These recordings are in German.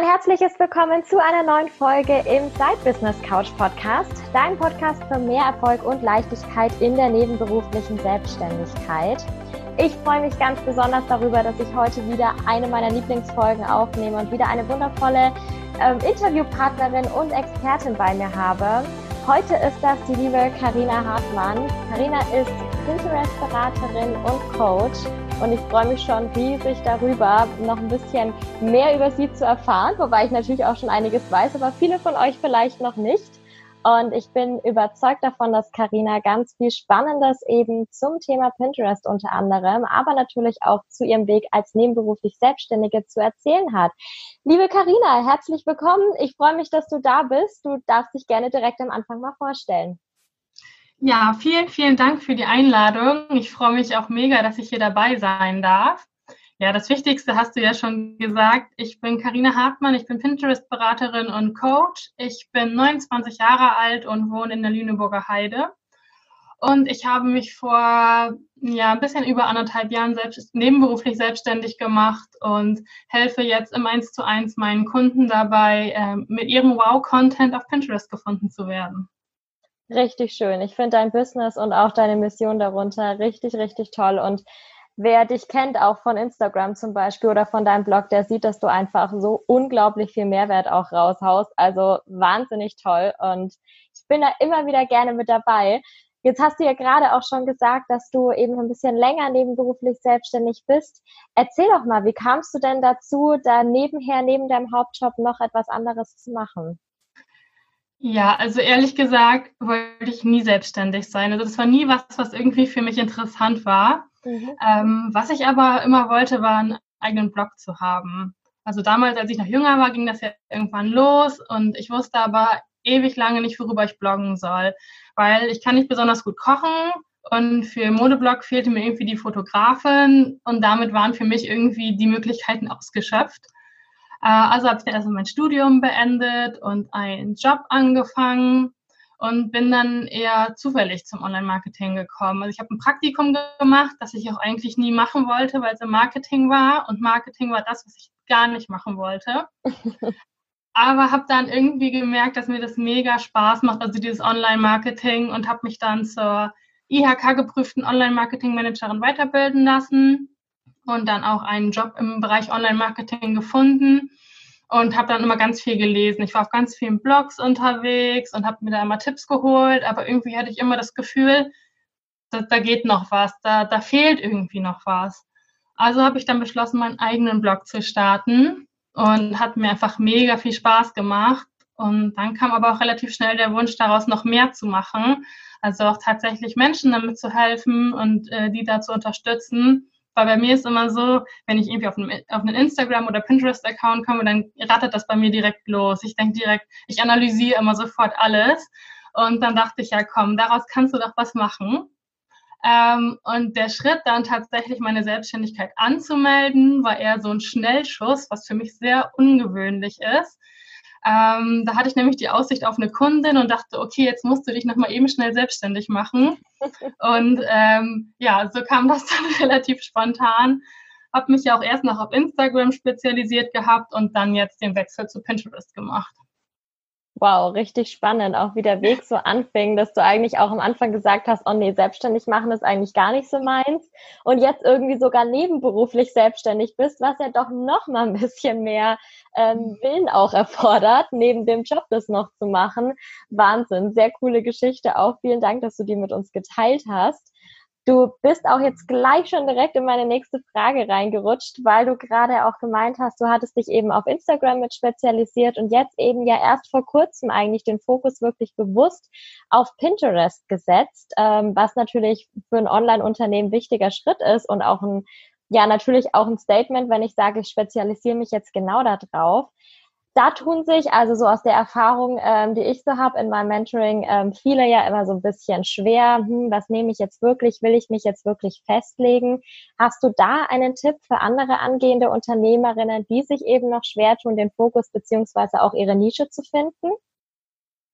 ein herzliches Willkommen zu einer neuen Folge im Side Business Couch Podcast, dein Podcast für mehr Erfolg und Leichtigkeit in der nebenberuflichen Selbstständigkeit. Ich freue mich ganz besonders darüber, dass ich heute wieder eine meiner Lieblingsfolgen aufnehme und wieder eine wundervolle ähm, Interviewpartnerin und Expertin bei mir habe. Heute ist das die liebe Karina Hartmann. Karina ist Pinterest-Beraterin und Coach und ich freue mich schon riesig darüber, noch ein bisschen mehr über sie zu erfahren, wobei ich natürlich auch schon einiges weiß, aber viele von euch vielleicht noch nicht. Und ich bin überzeugt davon, dass Karina ganz viel Spannendes eben zum Thema Pinterest unter anderem, aber natürlich auch zu ihrem Weg als nebenberuflich Selbstständige zu erzählen hat. Liebe Karina, herzlich willkommen. Ich freue mich, dass du da bist. Du darfst dich gerne direkt am Anfang mal vorstellen. Ja, vielen, vielen Dank für die Einladung. Ich freue mich auch mega, dass ich hier dabei sein darf. Ja, das Wichtigste hast du ja schon gesagt. Ich bin Karina Hartmann, ich bin Pinterest-Beraterin und Coach. Ich bin 29 Jahre alt und wohne in der Lüneburger Heide. Und ich habe mich vor ja, ein bisschen über anderthalb Jahren selbst, nebenberuflich selbstständig gemacht und helfe jetzt im 1 zu 1 meinen Kunden dabei, äh, mit ihrem Wow-Content auf Pinterest gefunden zu werden. Richtig schön. Ich finde dein Business und auch deine Mission darunter richtig, richtig toll. Und wer dich kennt, auch von Instagram zum Beispiel oder von deinem Blog, der sieht, dass du einfach so unglaublich viel Mehrwert auch raushaust. Also wahnsinnig toll. Und ich bin da immer wieder gerne mit dabei. Jetzt hast du ja gerade auch schon gesagt, dass du eben ein bisschen länger nebenberuflich selbstständig bist. Erzähl doch mal, wie kamst du denn dazu, da nebenher, neben deinem Hauptjob noch etwas anderes zu machen? Ja, also ehrlich gesagt wollte ich nie selbstständig sein. Also das war nie was, was irgendwie für mich interessant war. Mhm. Ähm, was ich aber immer wollte, war einen eigenen Blog zu haben. Also damals, als ich noch jünger war, ging das ja irgendwann los und ich wusste aber ewig lange nicht, worüber ich bloggen soll, weil ich kann nicht besonders gut kochen und für Modeblog fehlte mir irgendwie die Fotografin und damit waren für mich irgendwie die Möglichkeiten ausgeschöpft. Äh, also habe ich dann erstmal mein Studium beendet und einen Job angefangen und bin dann eher zufällig zum Online-Marketing gekommen. Also ich habe ein Praktikum gemacht, das ich auch eigentlich nie machen wollte, weil es im Marketing war und Marketing war das, was ich gar nicht machen wollte. Aber habe dann irgendwie gemerkt, dass mir das mega Spaß macht, also dieses Online-Marketing und habe mich dann zur IHK-geprüften Online-Marketing-Managerin weiterbilden lassen und dann auch einen Job im Bereich Online-Marketing gefunden und habe dann immer ganz viel gelesen. Ich war auf ganz vielen Blogs unterwegs und habe mir da immer Tipps geholt, aber irgendwie hatte ich immer das Gefühl, da, da geht noch was, da, da fehlt irgendwie noch was. Also habe ich dann beschlossen, meinen eigenen Blog zu starten und hat mir einfach mega viel Spaß gemacht. Und dann kam aber auch relativ schnell der Wunsch daraus, noch mehr zu machen. Also auch tatsächlich Menschen damit zu helfen und äh, die da zu unterstützen. Weil bei mir ist immer so, wenn ich irgendwie auf einen, auf einen Instagram- oder Pinterest-Account komme, dann rattert das bei mir direkt los. Ich denke direkt, ich analysiere immer sofort alles. Und dann dachte ich, ja komm, daraus kannst du doch was machen. Ähm, und der Schritt dann tatsächlich meine Selbstständigkeit anzumelden, war eher so ein Schnellschuss, was für mich sehr ungewöhnlich ist. Ähm, da hatte ich nämlich die Aussicht auf eine Kundin und dachte, okay, jetzt musst du dich nochmal eben schnell selbstständig machen. Und ähm, ja, so kam das dann relativ spontan. Habe mich ja auch erst noch auf Instagram spezialisiert gehabt und dann jetzt den Wechsel zu Pinterest gemacht. Wow, richtig spannend, auch wie der Weg so anfing, dass du eigentlich auch am Anfang gesagt hast, oh nee, selbstständig machen ist eigentlich gar nicht so meins und jetzt irgendwie sogar nebenberuflich selbstständig bist, was ja doch noch mal ein bisschen mehr ähm, Willen auch erfordert, neben dem Job das noch zu machen. Wahnsinn, sehr coole Geschichte auch. Vielen Dank, dass du die mit uns geteilt hast. Du bist auch jetzt gleich schon direkt in meine nächste Frage reingerutscht, weil du gerade auch gemeint hast, du hattest dich eben auf Instagram mit spezialisiert und jetzt eben ja erst vor kurzem eigentlich den Fokus wirklich bewusst auf Pinterest gesetzt, ähm, was natürlich für ein Online-Unternehmen wichtiger Schritt ist und auch ein, ja, natürlich auch ein Statement, wenn ich sage, ich spezialisiere mich jetzt genau darauf da tun sich, also so aus der Erfahrung, ähm, die ich so habe in meinem Mentoring, ähm, viele ja immer so ein bisschen schwer, hm, was nehme ich jetzt wirklich, will ich mich jetzt wirklich festlegen? Hast du da einen Tipp für andere angehende Unternehmerinnen, die sich eben noch schwer tun, den Fokus beziehungsweise auch ihre Nische zu finden?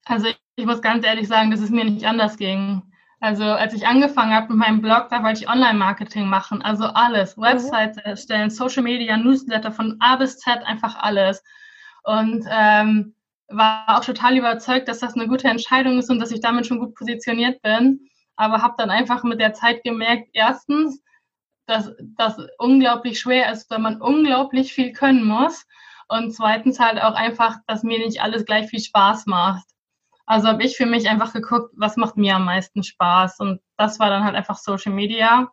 Also ich muss ganz ehrlich sagen, dass es mir nicht anders ging. Also als ich angefangen habe mit meinem Blog, da wollte ich Online-Marketing machen, also alles, mhm. Websites erstellen, Social Media, Newsletter von A bis Z, einfach alles. Und ähm, war auch total überzeugt, dass das eine gute Entscheidung ist und dass ich damit schon gut positioniert bin. Aber habe dann einfach mit der Zeit gemerkt, erstens, dass das unglaublich schwer ist, weil man unglaublich viel können muss. Und zweitens halt auch einfach, dass mir nicht alles gleich viel Spaß macht. Also habe ich für mich einfach geguckt, was macht mir am meisten Spaß. Und das war dann halt einfach Social Media.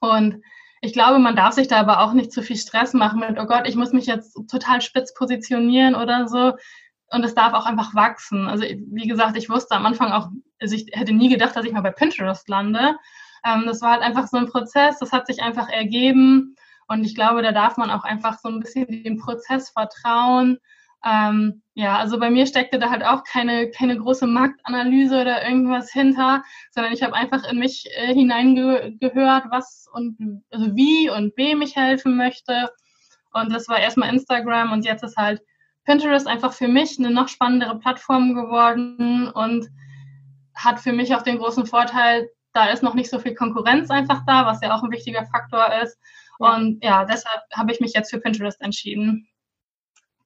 Und ich glaube, man darf sich da aber auch nicht zu viel Stress machen mit, oh Gott, ich muss mich jetzt total spitz positionieren oder so. Und es darf auch einfach wachsen. Also wie gesagt, ich wusste am Anfang auch, also ich hätte nie gedacht, dass ich mal bei Pinterest lande. Ähm, das war halt einfach so ein Prozess, das hat sich einfach ergeben. Und ich glaube, da darf man auch einfach so ein bisschen dem Prozess vertrauen. Ähm, ja, also bei mir steckte da halt auch keine, keine große Marktanalyse oder irgendwas hinter, sondern ich habe einfach in mich äh, hineingehört, was und also wie und wem ich helfen möchte. Und das war erstmal Instagram und jetzt ist halt Pinterest einfach für mich eine noch spannendere Plattform geworden und hat für mich auch den großen Vorteil, da ist noch nicht so viel Konkurrenz einfach da, was ja auch ein wichtiger Faktor ist. Und ja, deshalb habe ich mich jetzt für Pinterest entschieden.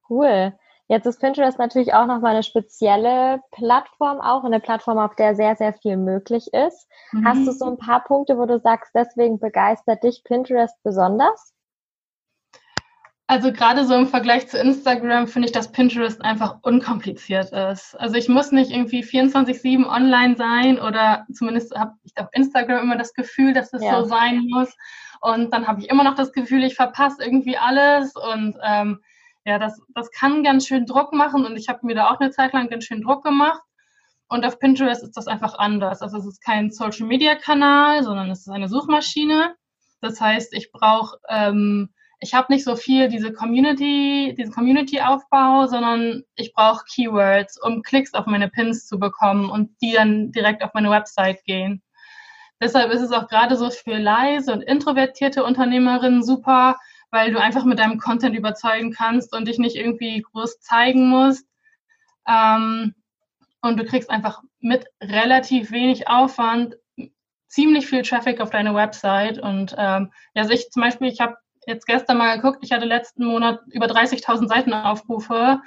Cool. Jetzt ist Pinterest natürlich auch nochmal eine spezielle Plattform, auch eine Plattform, auf der sehr, sehr viel möglich ist. Mhm. Hast du so ein paar Punkte, wo du sagst, deswegen begeistert dich Pinterest besonders? Also gerade so im Vergleich zu Instagram finde ich, dass Pinterest einfach unkompliziert ist. Also ich muss nicht irgendwie 24-7 online sein oder zumindest habe ich auf Instagram immer das Gefühl, dass es ja. so sein muss. Und dann habe ich immer noch das Gefühl, ich verpasse irgendwie alles. Und ähm, ja, das, das kann ganz schön Druck machen. Und ich habe mir da auch eine Zeit lang ganz schön Druck gemacht. Und auf Pinterest ist das einfach anders. Also es ist kein Social-Media-Kanal, sondern es ist eine Suchmaschine. Das heißt, ich brauche... Ähm, ich habe nicht so viel diese Community, diesen Community-Aufbau, sondern ich brauche Keywords, um Klicks auf meine Pins zu bekommen und die dann direkt auf meine Website gehen. Deshalb ist es auch gerade so für leise und introvertierte Unternehmerinnen super, weil du einfach mit deinem Content überzeugen kannst und dich nicht irgendwie groß zeigen musst. Ähm, und du kriegst einfach mit relativ wenig Aufwand ziemlich viel Traffic auf deine Website. Und ähm, ja, also ich zum Beispiel, ich habe jetzt gestern mal geguckt, ich hatte letzten Monat über 30.000 Seitenaufrufe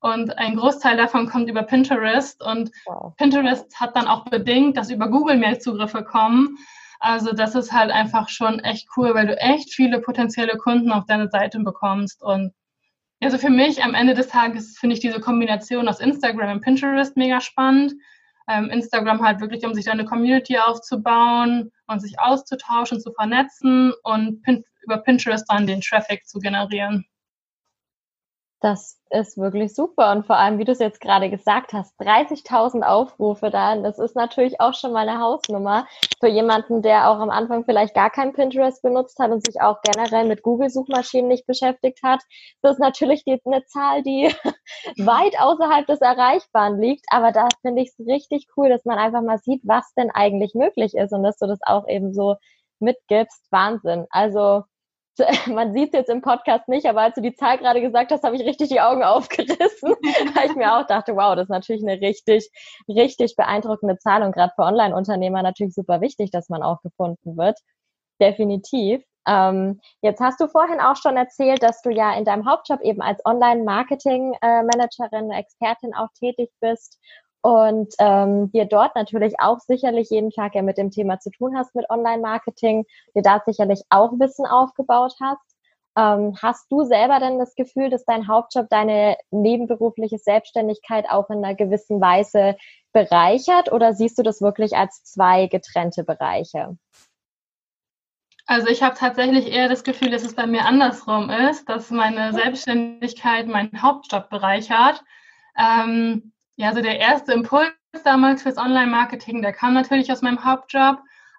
und ein Großteil davon kommt über Pinterest und wow. Pinterest hat dann auch bedingt, dass über Google mehr Zugriffe kommen. Also das ist halt einfach schon echt cool, weil du echt viele potenzielle Kunden auf deine Seite bekommst und also für mich am Ende des Tages finde ich diese Kombination aus Instagram und Pinterest mega spannend ähm, Instagram halt wirklich, um sich da eine Community aufzubauen und sich auszutauschen, zu vernetzen und über Pinterest dann den Traffic zu generieren. Das ist wirklich super. Und vor allem, wie du es jetzt gerade gesagt hast, 30.000 Aufrufe da, das ist natürlich auch schon mal eine Hausnummer für jemanden, der auch am Anfang vielleicht gar kein Pinterest benutzt hat und sich auch generell mit Google-Suchmaschinen nicht beschäftigt hat. Das ist natürlich die, eine Zahl, die weit außerhalb des Erreichbaren liegt. Aber da finde ich es richtig cool, dass man einfach mal sieht, was denn eigentlich möglich ist und dass du das auch eben so mitgibst. Wahnsinn. Also, man sieht es jetzt im Podcast nicht, aber als du die Zahl gerade gesagt hast, habe ich richtig die Augen aufgerissen, weil ich mir auch dachte, wow, das ist natürlich eine richtig, richtig beeindruckende Zahl und gerade für Online-Unternehmer natürlich super wichtig, dass man auch gefunden wird. Definitiv. Ähm, jetzt hast du vorhin auch schon erzählt, dass du ja in deinem Hauptjob eben als Online-Marketing-Managerin, Expertin auch tätig bist und ähm, dir dort natürlich auch sicherlich jeden Tag ja mit dem Thema zu tun hast mit Online-Marketing, dir da sicherlich auch Wissen aufgebaut hast. Ähm, hast du selber denn das Gefühl, dass dein Hauptjob deine nebenberufliche Selbstständigkeit auch in einer gewissen Weise bereichert oder siehst du das wirklich als zwei getrennte Bereiche? Also ich habe tatsächlich eher das Gefühl, dass es bei mir andersrum ist, dass meine Selbstständigkeit meinen Hauptjob bereichert. Ähm, ja, also der erste Impuls damals fürs Online-Marketing, der kam natürlich aus meinem Hauptjob,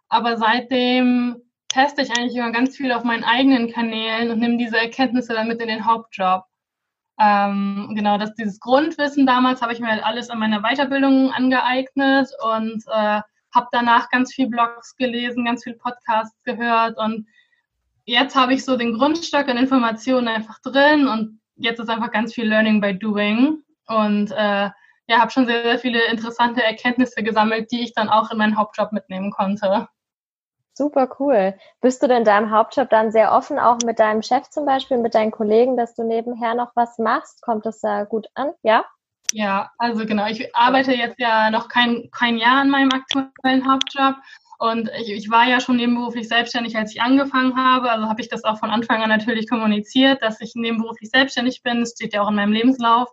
aber seitdem teste ich eigentlich immer ganz viel auf meinen eigenen Kanälen und nehme diese Erkenntnisse dann mit in den Hauptjob. Ähm, genau, dass dieses Grundwissen damals habe ich mir halt alles an meiner Weiterbildung angeeignet und äh, habe danach ganz viel Blogs gelesen, ganz viel Podcasts gehört und jetzt habe ich so den Grundstock an Informationen einfach drin und jetzt ist einfach ganz viel Learning by Doing und äh, ja, habe schon sehr, sehr viele interessante Erkenntnisse gesammelt, die ich dann auch in meinen Hauptjob mitnehmen konnte. Super cool. Bist du denn da im Hauptjob dann sehr offen, auch mit deinem Chef zum Beispiel, mit deinen Kollegen, dass du nebenher noch was machst? Kommt das da gut an? Ja? Ja, also genau. Ich arbeite jetzt ja noch kein, kein Jahr an meinem aktuellen Hauptjob. Und ich, ich war ja schon nebenberuflich selbstständig, als ich angefangen habe. Also habe ich das auch von Anfang an natürlich kommuniziert, dass ich nebenberuflich selbstständig bin. Das steht ja auch in meinem Lebenslauf.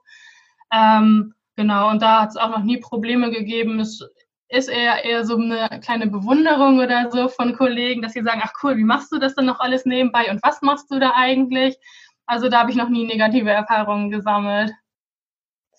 Ähm, genau, und da hat es auch noch nie Probleme gegeben. Es ist eher, eher so eine kleine Bewunderung oder so von Kollegen, dass sie sagen, ach cool, wie machst du das denn noch alles nebenbei und was machst du da eigentlich? Also da habe ich noch nie negative Erfahrungen gesammelt.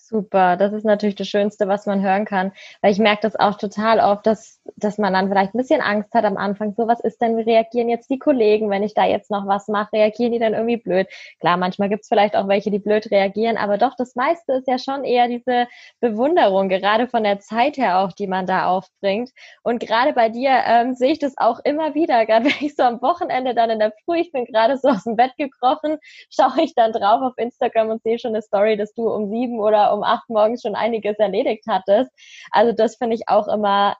Super, das ist natürlich das Schönste, was man hören kann, weil ich merke das auch total oft, dass, dass man dann vielleicht ein bisschen Angst hat am Anfang. So, was ist denn, wie reagieren jetzt die Kollegen, wenn ich da jetzt noch was mache? Reagieren die dann irgendwie blöd? Klar, manchmal gibt es vielleicht auch welche, die blöd reagieren, aber doch, das meiste ist ja schon eher diese Bewunderung, gerade von der Zeit her auch, die man da aufbringt. Und gerade bei dir ähm, sehe ich das auch immer wieder, gerade wenn ich so am Wochenende dann in der Früh, ich bin gerade so aus dem Bett gekrochen, schaue ich dann drauf auf Instagram und sehe schon eine Story, dass du um sieben oder um um acht morgens schon einiges erledigt hattest. Also das finde ich auch immer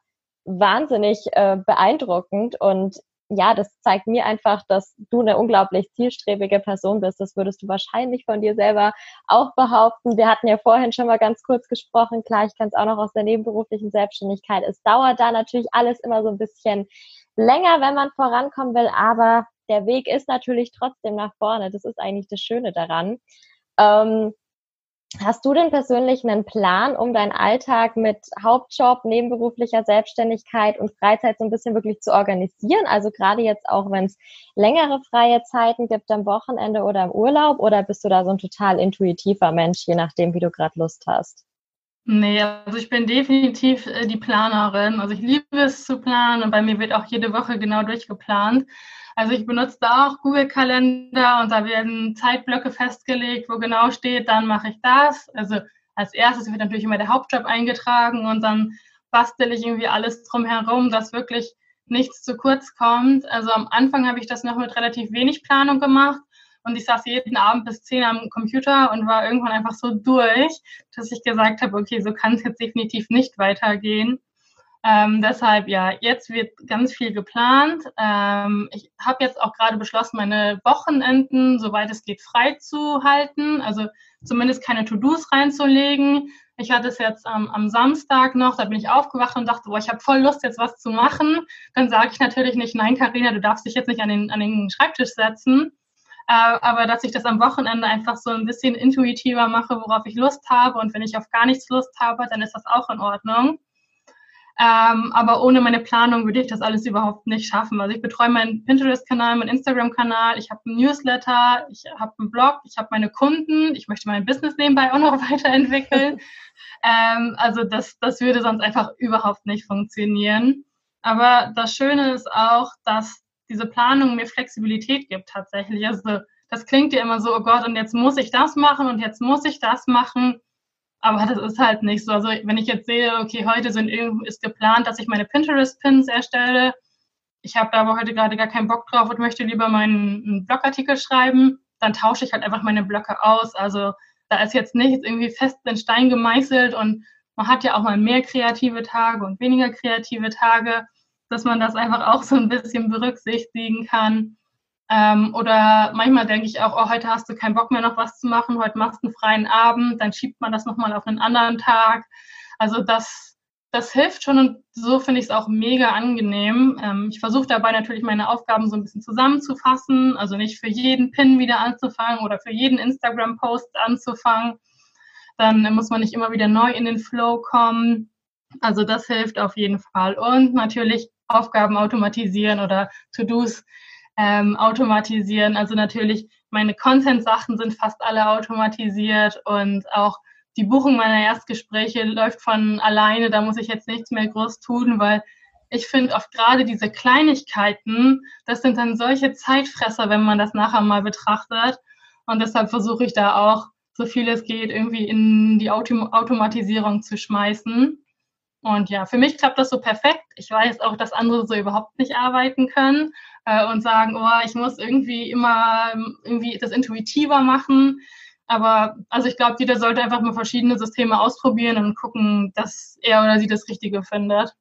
wahnsinnig äh, beeindruckend und ja, das zeigt mir einfach, dass du eine unglaublich zielstrebige Person bist. Das würdest du wahrscheinlich von dir selber auch behaupten. Wir hatten ja vorhin schon mal ganz kurz gesprochen. Klar, ich kann es auch noch aus der nebenberuflichen Selbstständigkeit. Es dauert da natürlich alles immer so ein bisschen länger, wenn man vorankommen will, aber der Weg ist natürlich trotzdem nach vorne. Das ist eigentlich das Schöne daran. Ähm, Hast du denn persönlich einen Plan, um deinen Alltag mit Hauptjob, nebenberuflicher Selbstständigkeit und Freizeit so ein bisschen wirklich zu organisieren? Also gerade jetzt auch, wenn es längere freie Zeiten gibt am Wochenende oder im Urlaub, oder bist du da so ein total intuitiver Mensch, je nachdem, wie du gerade Lust hast? Nee, also ich bin definitiv äh, die Planerin. Also ich liebe es zu planen und bei mir wird auch jede Woche genau durchgeplant. Also ich benutze da auch Google-Kalender und da werden Zeitblöcke festgelegt, wo genau steht, dann mache ich das. Also als erstes wird natürlich immer der Hauptjob eingetragen und dann bastel ich irgendwie alles drumherum, dass wirklich nichts zu kurz kommt. Also am Anfang habe ich das noch mit relativ wenig Planung gemacht und ich saß jeden Abend bis zehn am Computer und war irgendwann einfach so durch, dass ich gesagt habe, okay, so kann es jetzt definitiv nicht weitergehen. Ähm, deshalb ja, jetzt wird ganz viel geplant. Ähm, ich habe jetzt auch gerade beschlossen, meine Wochenenden, soweit es geht, frei zu halten. Also zumindest keine To-Dos reinzulegen. Ich hatte es jetzt am, am Samstag noch, da bin ich aufgewacht und dachte, boah, ich habe voll Lust, jetzt was zu machen. Dann sage ich natürlich nicht, nein, Karina, du darfst dich jetzt nicht an den, an den Schreibtisch setzen. Äh, aber dass ich das am Wochenende einfach so ein bisschen intuitiver mache, worauf ich Lust habe. Und wenn ich auf gar nichts Lust habe, dann ist das auch in Ordnung. Ähm, aber ohne meine Planung würde ich das alles überhaupt nicht schaffen. Also ich betreue meinen Pinterest-Kanal, meinen Instagram-Kanal, ich habe einen Newsletter, ich habe einen Blog, ich habe meine Kunden, ich möchte mein Business nebenbei auch noch weiterentwickeln. ähm, also das, das würde sonst einfach überhaupt nicht funktionieren. Aber das Schöne ist auch, dass diese Planung mir Flexibilität gibt tatsächlich. Also das klingt ja immer so, oh Gott, und jetzt muss ich das machen und jetzt muss ich das machen. Aber das ist halt nicht so. Also wenn ich jetzt sehe, okay, heute sind, ist geplant, dass ich meine Pinterest-Pins erstelle. Ich habe da aber heute gerade gar keinen Bock drauf und möchte lieber meinen Blogartikel schreiben, dann tausche ich halt einfach meine Blöcke aus. Also da ist jetzt nichts irgendwie fest in Stein gemeißelt und man hat ja auch mal mehr kreative Tage und weniger kreative Tage, dass man das einfach auch so ein bisschen berücksichtigen kann. Ähm, oder manchmal denke ich auch, oh, heute hast du keinen Bock mehr noch was zu machen, heute machst du einen freien Abend, dann schiebt man das nochmal auf einen anderen Tag. Also das, das hilft schon und so finde ich es auch mega angenehm. Ähm, ich versuche dabei natürlich meine Aufgaben so ein bisschen zusammenzufassen, also nicht für jeden Pin wieder anzufangen oder für jeden Instagram-Post anzufangen. Dann muss man nicht immer wieder neu in den Flow kommen. Also das hilft auf jeden Fall. Und natürlich Aufgaben automatisieren oder To-Dos ähm, automatisieren. Also natürlich, meine Content-Sachen sind fast alle automatisiert und auch die Buchung meiner Erstgespräche läuft von alleine. Da muss ich jetzt nichts mehr groß tun, weil ich finde oft gerade diese Kleinigkeiten, das sind dann solche Zeitfresser, wenn man das nachher mal betrachtet. Und deshalb versuche ich da auch, so viel es geht, irgendwie in die Autom Automatisierung zu schmeißen. Und ja, für mich klappt das so perfekt. Ich weiß auch, dass andere so überhaupt nicht arbeiten können äh, und sagen, oh, ich muss irgendwie immer ähm, irgendwie das intuitiver machen. Aber also ich glaube, jeder sollte einfach mal verschiedene Systeme ausprobieren und gucken, dass er oder sie das Richtige findet.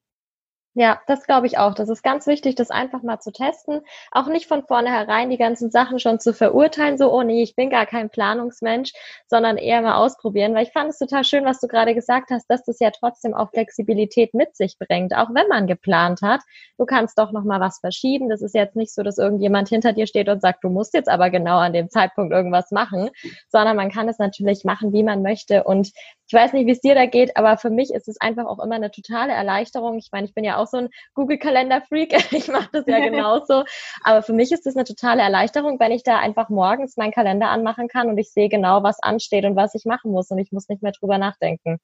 Ja, das glaube ich auch. Das ist ganz wichtig, das einfach mal zu testen. Auch nicht von vornherein die ganzen Sachen schon zu verurteilen, so, oh nee, ich bin gar kein Planungsmensch, sondern eher mal ausprobieren. Weil ich fand es total schön, was du gerade gesagt hast, dass das ja trotzdem auch Flexibilität mit sich bringt, auch wenn man geplant hat. Du kannst doch noch mal was verschieben. Das ist jetzt nicht so, dass irgendjemand hinter dir steht und sagt, du musst jetzt aber genau an dem Zeitpunkt irgendwas machen, sondern man kann es natürlich machen, wie man möchte. Und ich weiß nicht, wie es dir da geht, aber für mich ist es einfach auch immer eine totale Erleichterung. Ich meine, ich bin ja auch so ein Google-Kalender-Freak. Ich mache das ja genauso. Aber für mich ist es eine totale Erleichterung, wenn ich da einfach morgens meinen Kalender anmachen kann und ich sehe genau, was ansteht und was ich machen muss und ich muss nicht mehr drüber nachdenken.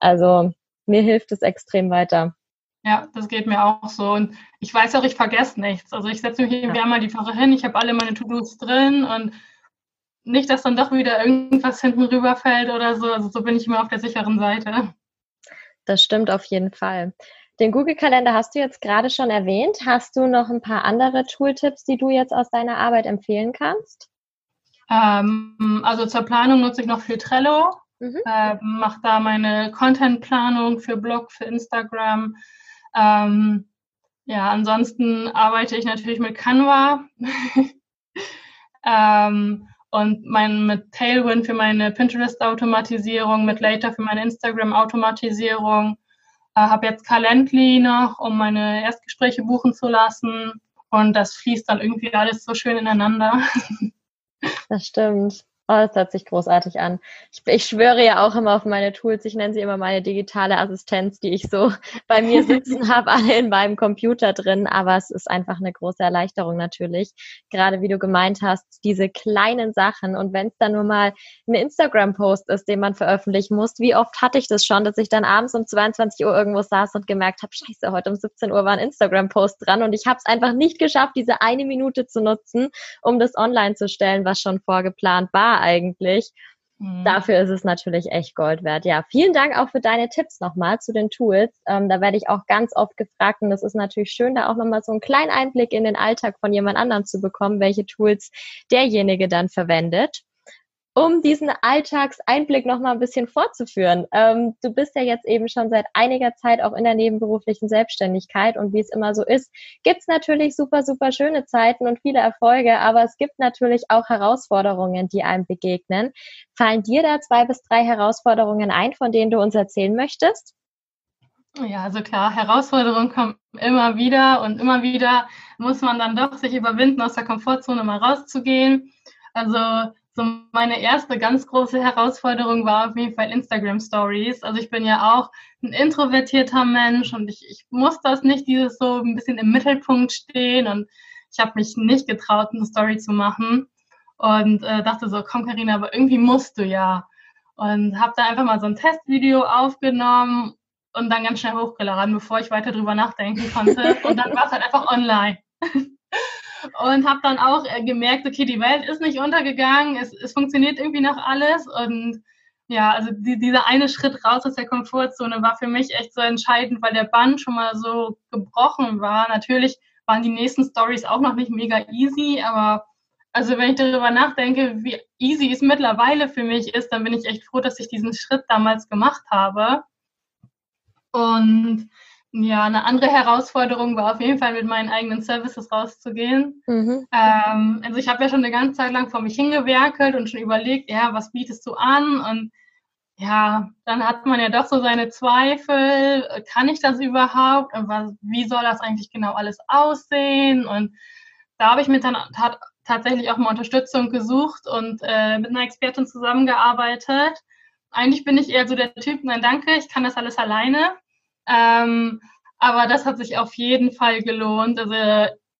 Also mir hilft es extrem weiter. Ja, das geht mir auch so. Und ich weiß auch, ich vergesse nichts. Also ich setze mich irgendwie ja. einmal die Woche hin, ich habe alle meine To-Dos drin und nicht, dass dann doch wieder irgendwas hinten rüberfällt oder so. Also so bin ich immer auf der sicheren Seite. Das stimmt auf jeden Fall. Den Google-Kalender hast du jetzt gerade schon erwähnt. Hast du noch ein paar andere Tooltips, die du jetzt aus deiner Arbeit empfehlen kannst? Ähm, also zur Planung nutze ich noch viel Trello. Mhm. Äh, mache da meine Content-Planung für Blog, für Instagram. Ähm, ja, ansonsten arbeite ich natürlich mit Canva. ähm, und mein, mit Tailwind für meine Pinterest-Automatisierung, mit Later für meine Instagram-Automatisierung. Äh, habe jetzt Calendly noch, um meine Erstgespräche buchen zu lassen. Und das fließt dann irgendwie alles so schön ineinander. Das stimmt. Oh, das hört sich großartig an. Ich, ich, schwöre ja auch immer auf meine Tools. Ich nenne sie immer meine digitale Assistenz, die ich so bei mir sitzen habe, alle in meinem Computer drin. Aber es ist einfach eine große Erleichterung natürlich. Gerade wie du gemeint hast, diese kleinen Sachen. Und wenn es dann nur mal ein Instagram-Post ist, den man veröffentlichen muss, wie oft hatte ich das schon, dass ich dann abends um 22 Uhr irgendwo saß und gemerkt habe, scheiße, heute um 17 Uhr war ein Instagram-Post dran und ich habe es einfach nicht geschafft, diese eine Minute zu nutzen, um das online zu stellen, was schon vorgeplant war eigentlich. Mhm. Dafür ist es natürlich echt Gold wert. Ja, vielen Dank auch für deine Tipps nochmal zu den Tools. Ähm, da werde ich auch ganz oft gefragt und es ist natürlich schön, da auch nochmal so einen kleinen Einblick in den Alltag von jemand anderem zu bekommen, welche Tools derjenige dann verwendet um diesen Alltagseinblick noch mal ein bisschen fortzuführen. Ähm, du bist ja jetzt eben schon seit einiger Zeit auch in der nebenberuflichen Selbstständigkeit und wie es immer so ist, gibt es natürlich super, super schöne Zeiten und viele Erfolge, aber es gibt natürlich auch Herausforderungen, die einem begegnen. Fallen dir da zwei bis drei Herausforderungen ein, von denen du uns erzählen möchtest? Ja, also klar, Herausforderungen kommen immer wieder und immer wieder muss man dann doch sich überwinden, aus der Komfortzone mal rauszugehen. Also so meine erste ganz große Herausforderung war auf jeden Fall Instagram Stories. Also ich bin ja auch ein introvertierter Mensch und ich, ich muss das nicht, dieses so ein bisschen im Mittelpunkt stehen und ich habe mich nicht getraut, eine Story zu machen und äh, dachte so, komm Karina, aber irgendwie musst du ja. Und habe da einfach mal so ein Testvideo aufgenommen und dann ganz schnell hochgeladen, bevor ich weiter drüber nachdenken konnte. Und dann war es halt einfach online und habe dann auch äh, gemerkt, okay, die Welt ist nicht untergegangen, es, es funktioniert irgendwie noch alles und ja, also die, dieser eine Schritt raus aus der Komfortzone war für mich echt so entscheidend, weil der Band schon mal so gebrochen war. Natürlich waren die nächsten Stories auch noch nicht mega easy, aber also wenn ich darüber nachdenke, wie easy es mittlerweile für mich ist, dann bin ich echt froh, dass ich diesen Schritt damals gemacht habe. Und ja, eine andere Herausforderung war auf jeden Fall mit meinen eigenen Services rauszugehen. Mhm. Ähm, also ich habe ja schon eine ganze Zeit lang vor mich hingewerkelt und schon überlegt, ja, was bietest du an? Und ja, dann hat man ja doch so seine Zweifel, kann ich das überhaupt? Und was, wie soll das eigentlich genau alles aussehen? Und da habe ich mir dann tatsächlich auch mal Unterstützung gesucht und äh, mit einer Expertin zusammengearbeitet. Eigentlich bin ich eher so der Typ, nein, danke, ich kann das alles alleine. Ähm, aber das hat sich auf jeden Fall gelohnt. Also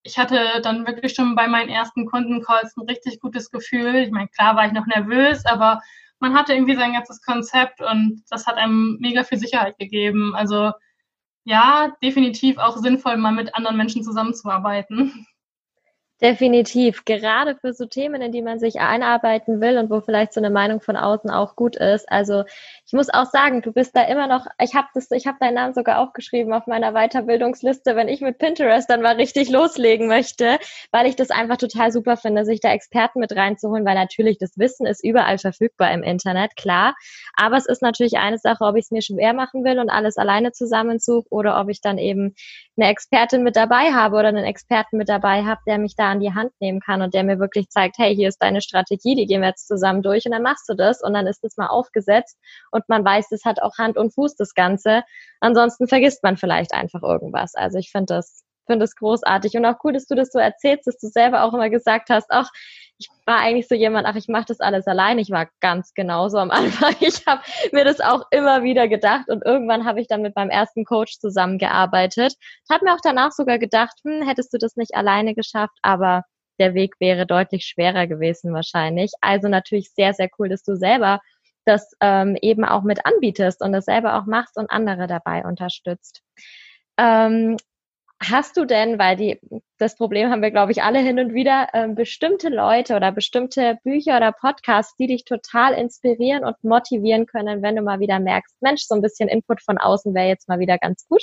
ich hatte dann wirklich schon bei meinen ersten Kundencalls ein richtig gutes Gefühl. Ich meine, klar war ich noch nervös, aber man hatte irgendwie sein ganzes Konzept und das hat einem mega viel Sicherheit gegeben. Also ja, definitiv auch sinnvoll, mal mit anderen Menschen zusammenzuarbeiten. Definitiv. Gerade für so Themen, in die man sich einarbeiten will und wo vielleicht so eine Meinung von außen auch gut ist. Also ich muss auch sagen, du bist da immer noch, ich habe das, ich habe deinen Namen sogar aufgeschrieben auf meiner Weiterbildungsliste, wenn ich mit Pinterest dann mal richtig loslegen möchte, weil ich das einfach total super finde, sich da Experten mit reinzuholen, weil natürlich das Wissen ist überall verfügbar im Internet, klar. Aber es ist natürlich eine Sache, ob ich es mir schwer machen will und alles alleine zusammensuche oder ob ich dann eben eine Expertin mit dabei habe oder einen Experten mit dabei habe, der mich da an die Hand nehmen kann und der mir wirklich zeigt, hey, hier ist deine Strategie, die gehen wir jetzt zusammen durch und dann machst du das und dann ist das mal aufgesetzt und man weiß, das hat auch Hand und Fuß, das Ganze. Ansonsten vergisst man vielleicht einfach irgendwas. Also ich finde das, finde das großartig und auch cool, dass du das so erzählst, dass du selber auch immer gesagt hast, ach, ich war eigentlich so jemand, ach, ich mache das alles allein. Ich war ganz genauso am Anfang. Ich habe mir das auch immer wieder gedacht und irgendwann habe ich dann mit meinem ersten Coach zusammengearbeitet. Habe mir auch danach sogar gedacht, hm, hättest du das nicht alleine geschafft, aber der Weg wäre deutlich schwerer gewesen wahrscheinlich. Also natürlich sehr, sehr cool, dass du selber das ähm, eben auch mit anbietest und das selber auch machst und andere dabei unterstützt. Ähm, hast du denn, weil die, das Problem haben wir, glaube ich, alle hin und wieder, ähm, bestimmte Leute oder bestimmte Bücher oder Podcasts, die dich total inspirieren und motivieren können, wenn du mal wieder merkst, Mensch, so ein bisschen Input von außen wäre jetzt mal wieder ganz gut?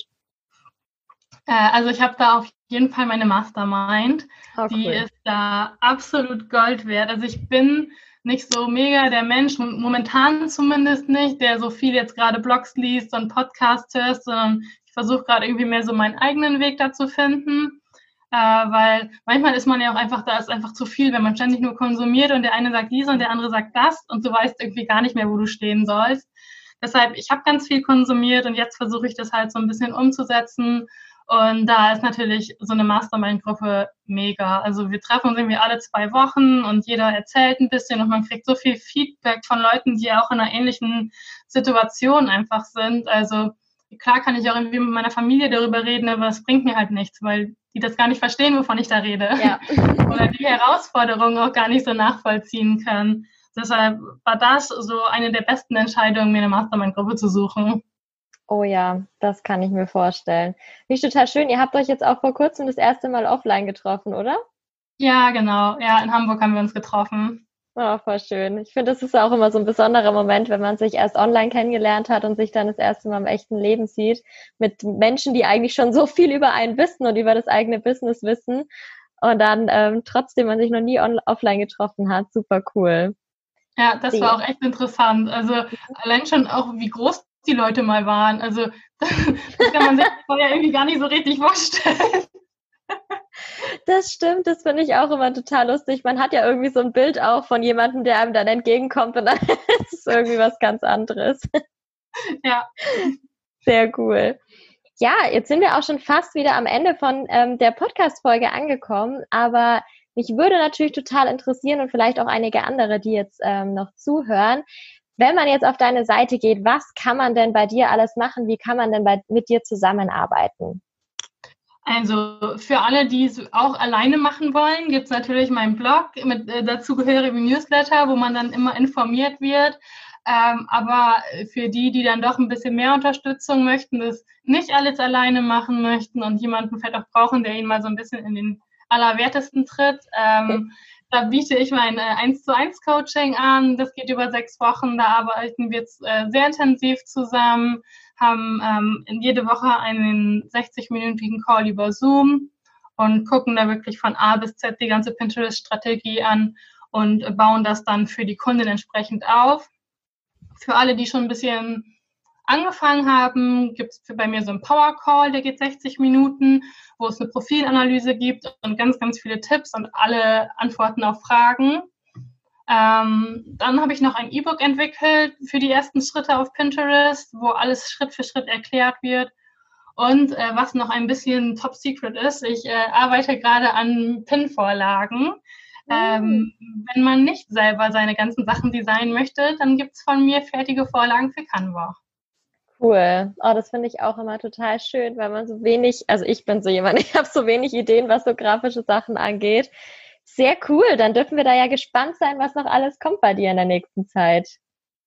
Äh, also ich habe da auf jeden Fall meine Mastermind. Oh, die ist da absolut Gold wert. Also ich bin nicht so mega der Mensch, momentan zumindest nicht, der so viel jetzt gerade Blogs liest und Podcasts hört, sondern versuche gerade irgendwie mehr so meinen eigenen Weg da zu finden. Äh, weil manchmal ist man ja auch einfach, da ist einfach zu viel, wenn man ständig nur konsumiert und der eine sagt dies und der andere sagt das und du weißt irgendwie gar nicht mehr, wo du stehen sollst. Deshalb, ich habe ganz viel konsumiert und jetzt versuche ich das halt so ein bisschen umzusetzen und da ist natürlich so eine Mastermind-Gruppe mega. Also wir treffen uns irgendwie alle zwei Wochen und jeder erzählt ein bisschen und man kriegt so viel Feedback von Leuten, die auch in einer ähnlichen Situation einfach sind. Also klar kann ich auch irgendwie mit meiner Familie darüber reden, aber es bringt mir halt nichts, weil die das gar nicht verstehen, wovon ich da rede. Ja. Oder die Herausforderungen auch gar nicht so nachvollziehen können. Deshalb war das so eine der besten Entscheidungen, mir eine Mastermind-Gruppe zu suchen. Oh ja, das kann ich mir vorstellen. Nicht total schön. Ihr habt euch jetzt auch vor kurzem das erste Mal offline getroffen, oder? Ja, genau. Ja, in Hamburg haben wir uns getroffen. Oh, voll schön. Ich finde, das ist auch immer so ein besonderer Moment, wenn man sich erst online kennengelernt hat und sich dann das erste Mal im echten Leben sieht, mit Menschen, die eigentlich schon so viel über einen wissen und über das eigene Business wissen und dann ähm, trotzdem man sich noch nie offline getroffen hat. Super cool. Ja, das war auch echt interessant. Also allein schon auch, wie groß die Leute mal waren. Also das kann man sich vorher irgendwie gar nicht so richtig vorstellen. Das stimmt, das finde ich auch immer total lustig. Man hat ja irgendwie so ein Bild auch von jemandem, der einem dann entgegenkommt und dann ist es irgendwie was ganz anderes. Ja. Sehr cool. Ja, jetzt sind wir auch schon fast wieder am Ende von ähm, der Podcast-Folge angekommen, aber mich würde natürlich total interessieren und vielleicht auch einige andere, die jetzt ähm, noch zuhören, wenn man jetzt auf deine Seite geht, was kann man denn bei dir alles machen? Wie kann man denn bei, mit dir zusammenarbeiten? Also für alle, die es auch alleine machen wollen, gibt es natürlich meinen Blog mit äh, dazugehörigem Newsletter, wo man dann immer informiert wird. Ähm, aber für die, die dann doch ein bisschen mehr Unterstützung möchten, das nicht alles alleine machen möchten und jemanden vielleicht auch brauchen, der ihnen mal so ein bisschen in den Allerwertesten tritt, ähm, da biete ich mein äh, 1 zu 1 Coaching an. Das geht über sechs Wochen. Da arbeiten wir jetzt, äh, sehr intensiv zusammen, haben ähm, jede Woche einen 60-minütigen Call über Zoom und gucken da wirklich von A bis Z die ganze Pinterest-Strategie an und bauen das dann für die Kundin entsprechend auf. Für alle, die schon ein bisschen angefangen haben, gibt es bei mir so einen Power Call, der geht 60 Minuten, wo es eine Profilanalyse gibt und ganz, ganz viele Tipps und alle Antworten auf Fragen. Ähm, dann habe ich noch ein E-Book entwickelt für die ersten Schritte auf Pinterest, wo alles Schritt für Schritt erklärt wird. Und äh, was noch ein bisschen top secret ist, ich äh, arbeite gerade an Pin-Vorlagen. Ähm, wenn man nicht selber seine ganzen Sachen designen möchte, dann gibt es von mir fertige Vorlagen für Canva. Cool. Oh, das finde ich auch immer total schön, weil man so wenig, also ich bin so jemand, ich habe so wenig Ideen, was so grafische Sachen angeht. Sehr cool. Dann dürfen wir da ja gespannt sein, was noch alles kommt bei dir in der nächsten Zeit.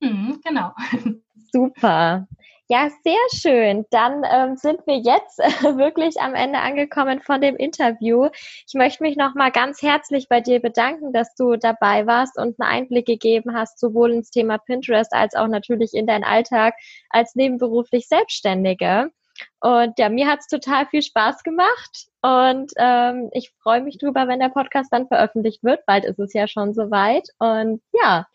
Mhm, genau. Super. Ja, sehr schön. Dann ähm, sind wir jetzt äh, wirklich am Ende angekommen von dem Interview. Ich möchte mich nochmal ganz herzlich bei dir bedanken, dass du dabei warst und einen Einblick gegeben hast, sowohl ins Thema Pinterest als auch natürlich in deinen Alltag als nebenberuflich Selbstständige. Und ja, mir hat's total viel Spaß gemacht und ähm, ich freue mich drüber, wenn der Podcast dann veröffentlicht wird. Bald ist es ja schon soweit. Und ja,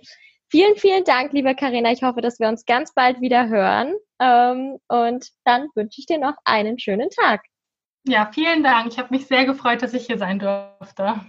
Vielen, vielen Dank, liebe Karina. Ich hoffe, dass wir uns ganz bald wieder hören. Ähm, und dann wünsche ich dir noch einen schönen Tag. Ja, vielen Dank. Ich habe mich sehr gefreut, dass ich hier sein durfte.